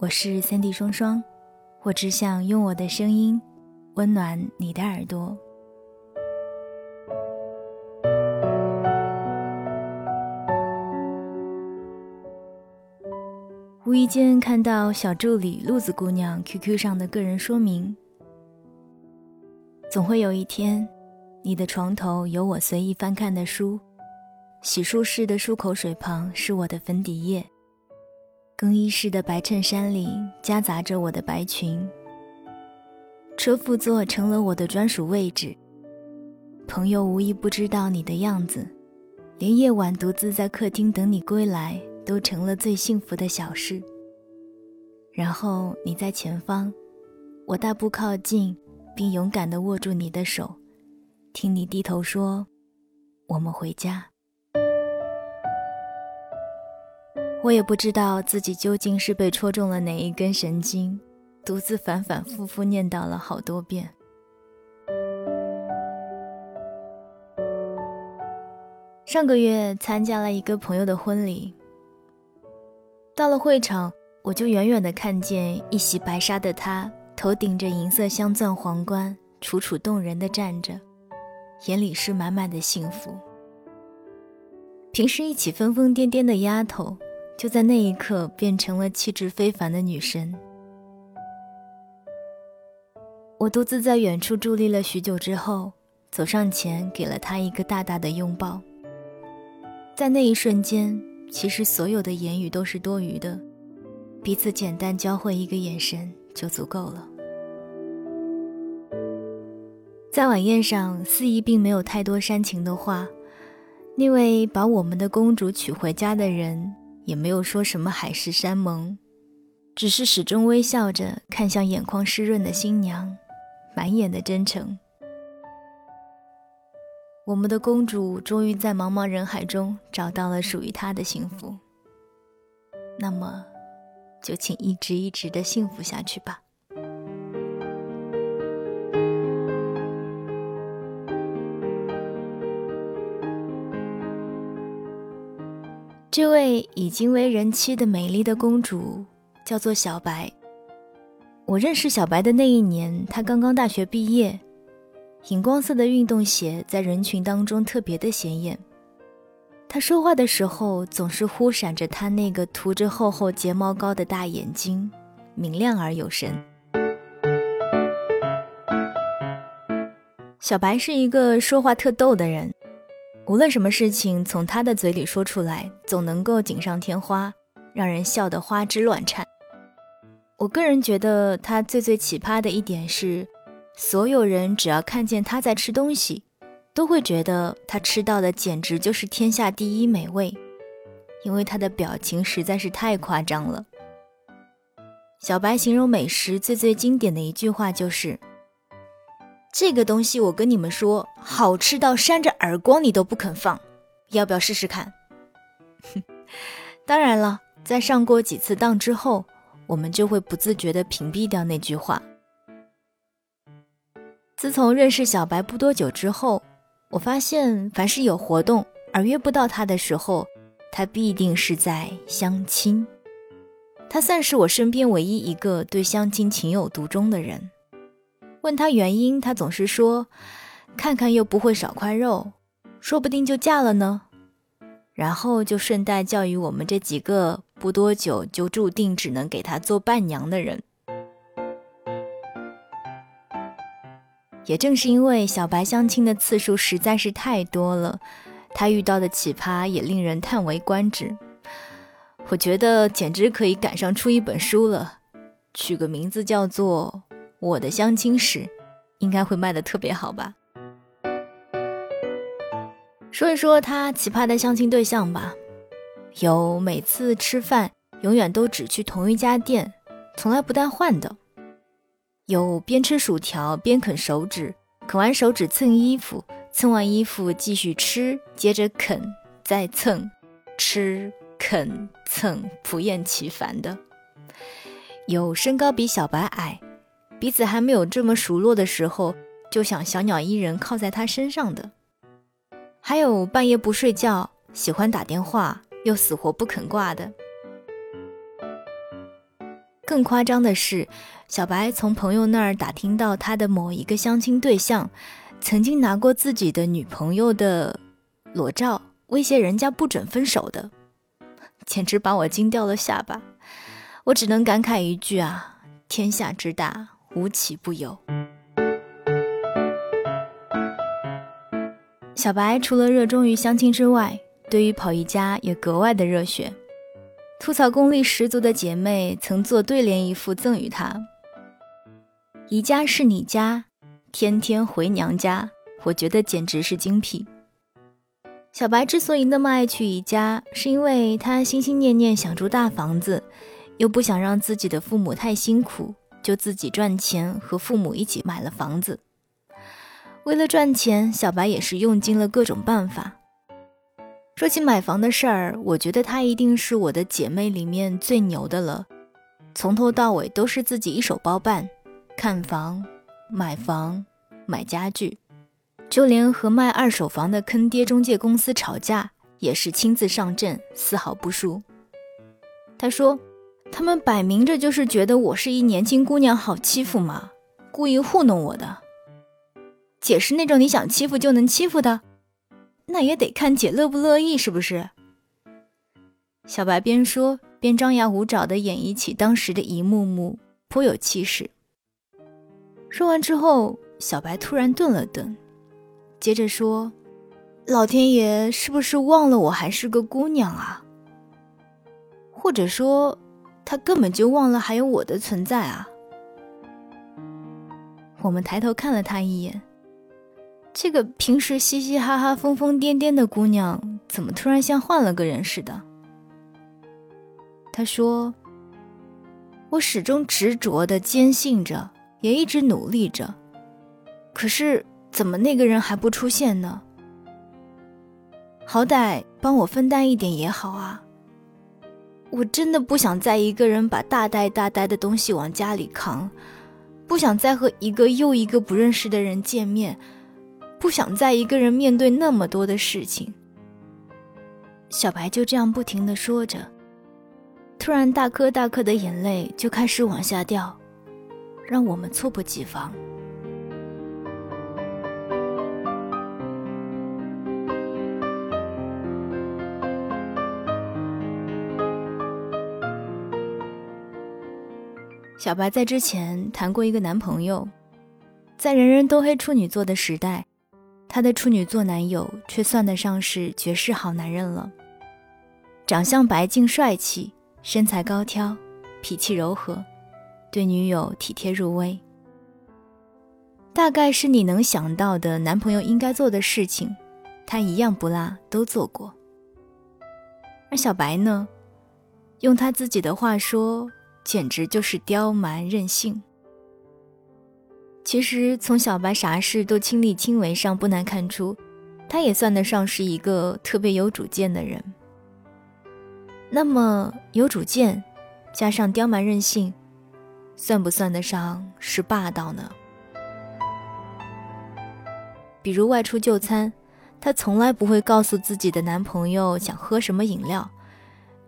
我是三 D 双双，我只想用我的声音温暖你的耳朵。无意间看到小助理鹿子姑娘 QQ 上的个人说明，总会有一天，你的床头有我随意翻看的书，洗漱室的漱口水旁是我的粉底液。更衣室的白衬衫里夹杂着我的白裙，车副座成了我的专属位置。朋友无一不知道你的样子，连夜晚独自在客厅等你归来都成了最幸福的小事。然后你在前方，我大步靠近，并勇敢地握住你的手，听你低头说：“我们回家。”我也不知道自己究竟是被戳中了哪一根神经，独自反反复复念叨了好多遍。上个月参加了一个朋友的婚礼，到了会场，我就远远的看见一袭白纱的他，头顶着银色镶钻皇冠，楚楚动人的站着，眼里是满满的幸福。平时一起疯疯癫癫的丫头。就在那一刻，变成了气质非凡的女神。我独自在远处伫立了许久之后，走上前，给了她一个大大的拥抱。在那一瞬间，其实所有的言语都是多余的，彼此简单交汇一个眼神就足够了。在晚宴上，司仪并没有太多煽情的话，那位把我们的公主娶回家的人。也没有说什么海誓山盟，只是始终微笑着看向眼眶湿润的新娘，满眼的真诚。我们的公主终于在茫茫人海中找到了属于她的幸福，那么，就请一直一直的幸福下去吧。这位已经为人妻的美丽的公主叫做小白。我认识小白的那一年，她刚刚大学毕业，荧光色的运动鞋在人群当中特别的显眼。她说话的时候总是忽闪着她那个涂着厚厚睫毛膏的大眼睛，明亮而有神。小白是一个说话特逗的人。无论什么事情从他的嘴里说出来，总能够锦上添花，让人笑得花枝乱颤。我个人觉得他最最奇葩的一点是，所有人只要看见他在吃东西，都会觉得他吃到的简直就是天下第一美味，因为他的表情实在是太夸张了。小白形容美食最最经典的一句话就是。这个东西我跟你们说，好吃到扇着耳光你都不肯放，要不要试试看？当然了，在上过几次当之后，我们就会不自觉地屏蔽掉那句话。自从认识小白不多久之后，我发现凡是有活动而约不到他的时候，他必定是在相亲。他算是我身边唯一一个对相亲情有独钟的人。问他原因，他总是说：“看看又不会少块肉，说不定就嫁了呢。”然后就顺带教育我们这几个不多久就注定只能给他做伴娘的人。也正是因为小白相亲的次数实在是太多了，他遇到的奇葩也令人叹为观止。我觉得简直可以赶上出一本书了，取个名字叫做。我的相亲史应该会卖的特别好吧？说一说他奇葩的相亲对象吧。有每次吃饭永远都只去同一家店，从来不带换的；有边吃薯条边啃手指，啃完手指蹭衣服，蹭完衣服继续吃，接着啃，再蹭，吃啃蹭，不厌其烦的；有身高比小白矮。彼此还没有这么熟络的时候，就想小鸟依人靠在他身上的；还有半夜不睡觉，喜欢打电话又死活不肯挂的。更夸张的是，小白从朋友那儿打听到他的某一个相亲对象，曾经拿过自己的女朋友的裸照威胁人家不准分手的，简直把我惊掉了下巴。我只能感慨一句啊，天下之大，无奇不有。小白除了热衷于相亲之外，对于跑宜家也格外的热血。吐槽功力十足的姐妹曾做对联一副赠予他：“宜家是你家，天天回娘家。”我觉得简直是精辟。小白之所以那么爱去宜家，是因为他心心念念想住大房子，又不想让自己的父母太辛苦，就自己赚钱和父母一起买了房子。为了赚钱，小白也是用尽了各种办法。说起买房的事儿，我觉得她一定是我的姐妹里面最牛的了。从头到尾都是自己一手包办，看房、买房、买家具，就连和卖二手房的坑爹中介公司吵架，也是亲自上阵，丝毫不输。她说：“他们摆明着就是觉得我是一年轻姑娘好欺负嘛，故意糊弄我的。姐是那种你想欺负就能欺负的。”那也得看姐乐不乐意，是不是？小白边说边张牙舞爪地演绎起当时的一幕幕，颇有气势。说完之后，小白突然顿了顿，接着说：“老天爷是不是忘了我还是个姑娘啊？或者说，他根本就忘了还有我的存在啊？”我们抬头看了他一眼。这个平时嘻嘻哈哈、疯疯癫癫的姑娘，怎么突然像换了个人似的？他说：“我始终执着的坚信着，也一直努力着，可是怎么那个人还不出现呢？好歹帮我分担一点也好啊！我真的不想再一个人把大袋大袋的东西往家里扛，不想再和一个又一个不认识的人见面。”不想再一个人面对那么多的事情。小白就这样不停的说着，突然大颗大颗的眼泪就开始往下掉，让我们猝不及防。小白在之前谈过一个男朋友，在人人都黑处女座的时代。她的处女座男友却算得上是绝世好男人了，长相白净帅气，身材高挑，脾气柔和，对女友体贴入微。大概是你能想到的男朋友应该做的事情，他一样不落都做过。而小白呢，用他自己的话说，简直就是刁蛮任性。其实从小白啥事都亲力亲为上，不难看出，他也算得上是一个特别有主见的人。那么有主见，加上刁蛮任性，算不算得上是霸道呢？比如外出就餐，她从来不会告诉自己的男朋友想喝什么饮料，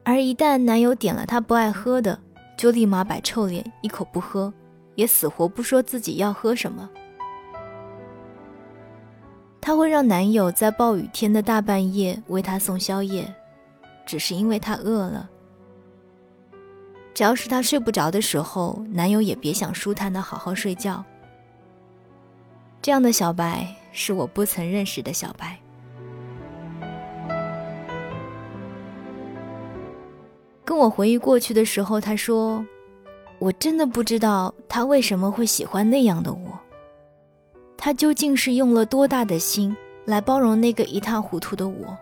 而一旦男友点了她不爱喝的，就立马摆臭脸，一口不喝。也死活不说自己要喝什么。她会让男友在暴雨天的大半夜为她送宵夜，只是因为她饿了。只要是她睡不着的时候，男友也别想舒坦的好好睡觉。这样的小白是我不曾认识的小白。我回忆过去的时候，他说。我真的不知道他为什么会喜欢那样的我。他究竟是用了多大的心来包容那个一塌糊涂的我？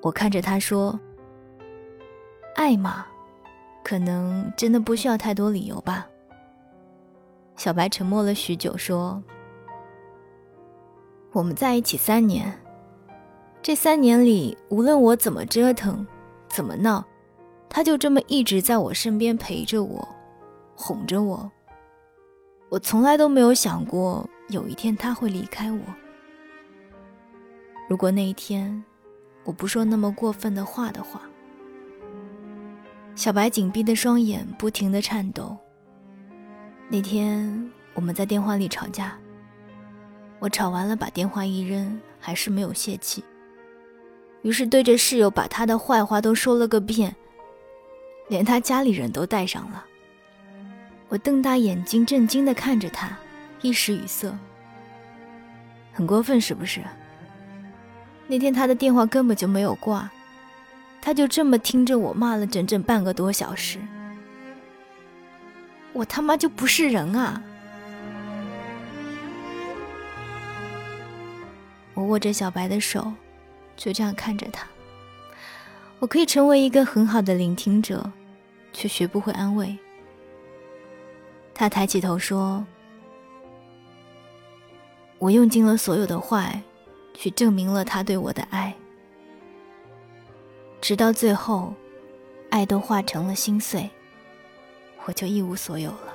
我看着他说：“爱嘛，可能真的不需要太多理由吧。”小白沉默了许久，说：“我们在一起三年，这三年里，无论我怎么折腾，怎么闹。”他就这么一直在我身边陪着我，哄着我。我从来都没有想过有一天他会离开我。如果那一天我不说那么过分的话的话，小白紧闭的双眼不停的颤抖。那天我们在电话里吵架，我吵完了把电话一扔，还是没有泄气，于是对着室友把他的坏话都说了个遍，连他家里人都带上了。我瞪大眼睛震惊的看着他，一时语塞。很过分是不是？那天他的电话根本就没有挂，他就这么听着我骂了整整半个多小时。我他妈就不是人啊！我握着小白的手，就这样看着他。我可以成为一个很好的聆听者，却学不会安慰。他抬起头说：“我用尽了所有的坏，去证明了他对我的爱，直到最后，爱都化成了心碎。”我就一无所有了。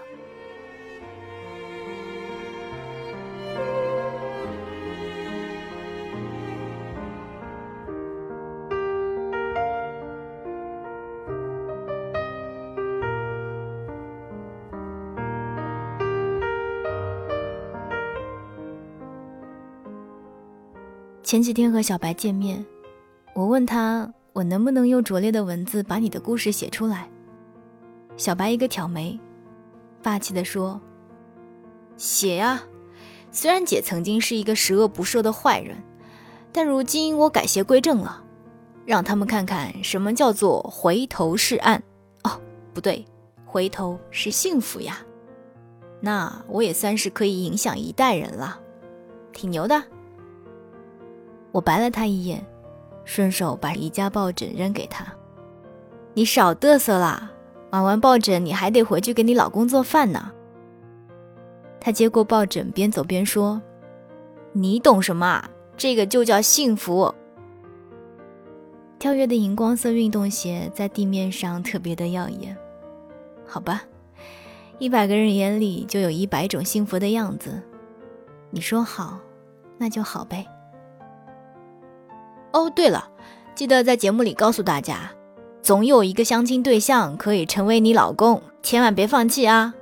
前几天和小白见面，我问他，我能不能用拙劣的文字把你的故事写出来？小白一个挑眉，霸气地说：“写呀！虽然姐曾经是一个十恶不赦的坏人，但如今我改邪归正了，让他们看看什么叫做回头是岸。哦，不对，回头是幸福呀！那我也算是可以影响一代人了，挺牛的。”我白了他一眼，顺手把宜家抱枕扔给他：“你少嘚瑟啦！”买完抱枕，你还得回去给你老公做饭呢。他接过抱枕，边走边说：“你懂什么？这个就叫幸福。”跳跃的荧光色运动鞋在地面上特别的耀眼。好吧，一百个人眼里就有一百种幸福的样子。你说好，那就好呗。哦，对了，记得在节目里告诉大家。总有一个相亲对象可以成为你老公，千万别放弃啊！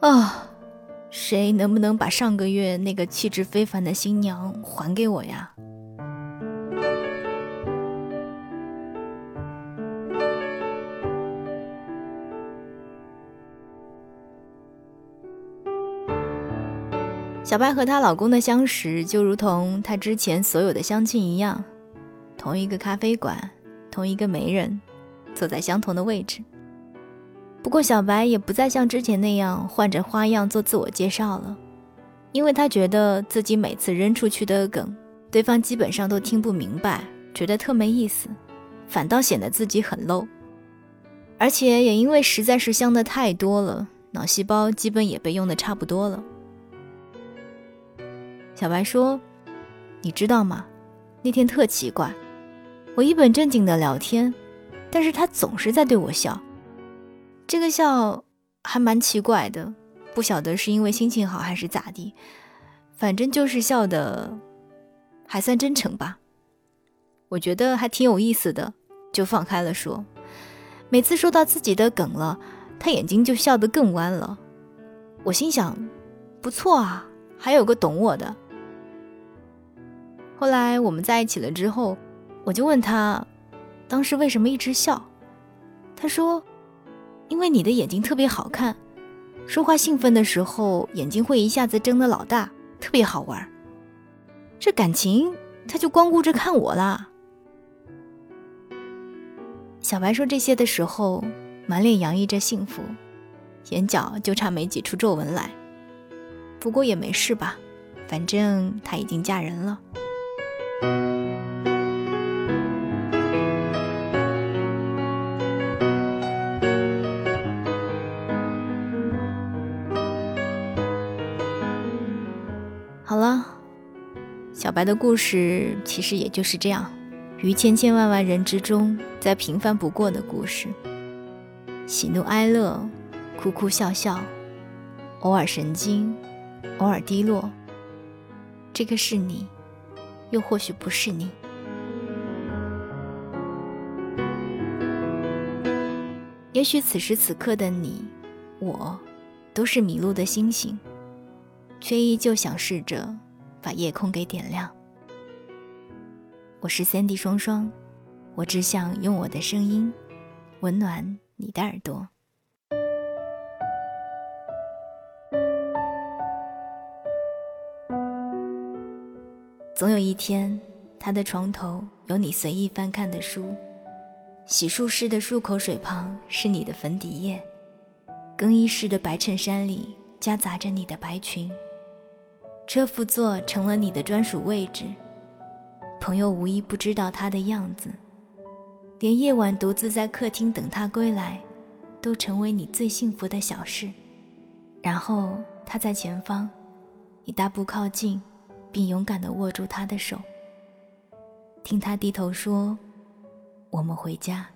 啊，谁能不能把上个月那个气质非凡的新娘还给我呀？小白和她老公的相识，就如同她之前所有的相亲一样，同一个咖啡馆。同一个媒人，坐在相同的位置。不过小白也不再像之前那样换着花样做自我介绍了，因为他觉得自己每次扔出去的梗，对方基本上都听不明白，觉得特没意思，反倒显得自己很 low。而且也因为实在是香的太多了，脑细胞基本也被用的差不多了。小白说：“你知道吗？那天特奇怪。”我一本正经的聊天，但是他总是在对我笑，这个笑还蛮奇怪的，不晓得是因为心情好还是咋地，反正就是笑的还算真诚吧。我觉得还挺有意思的，就放开了说。每次说到自己的梗了，他眼睛就笑得更弯了。我心想，不错啊，还有个懂我的。后来我们在一起了之后。我就问他，当时为什么一直笑？他说：“因为你的眼睛特别好看，说话兴奋的时候眼睛会一下子睁得老大，特别好玩。这感情他就光顾着看我啦。”小白说这些的时候，满脸洋溢着幸福，眼角就差没挤出皱纹来。不过也没事吧，反正她已经嫁人了。小白的故事其实也就是这样，于千千万万人之中，再平凡不过的故事。喜怒哀乐，哭哭笑笑，偶尔神经，偶尔低落。这个是你，又或许不是你。也许此时此刻的你，我，都是迷路的星星，却依旧想试着把夜空给点亮。我是三 D 双双，我只想用我的声音，温暖你的耳朵。总有一天，他的床头有你随意翻看的书，洗漱室的漱口水旁是你的粉底液，更衣室的白衬衫里夹杂着你的白裙，车副座成了你的专属位置，朋友无一不知道他的样子，连夜晚独自在客厅等他归来，都成为你最幸福的小事。然后他在前方，你大步靠近。并勇敢地握住他的手，听他低头说：“我们回家。”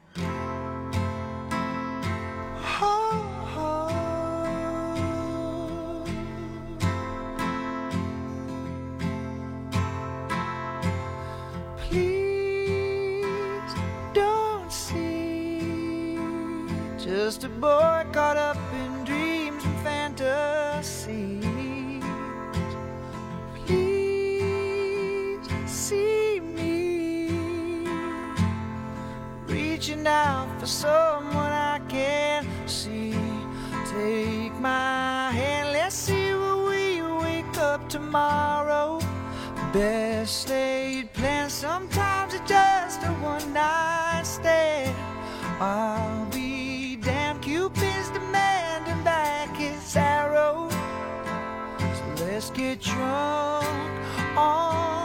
Reaching out for someone I can't see. Take my hand, let's see where we wake up tomorrow. Best laid plans, sometimes it's just a one night stand. Let's get drunk on.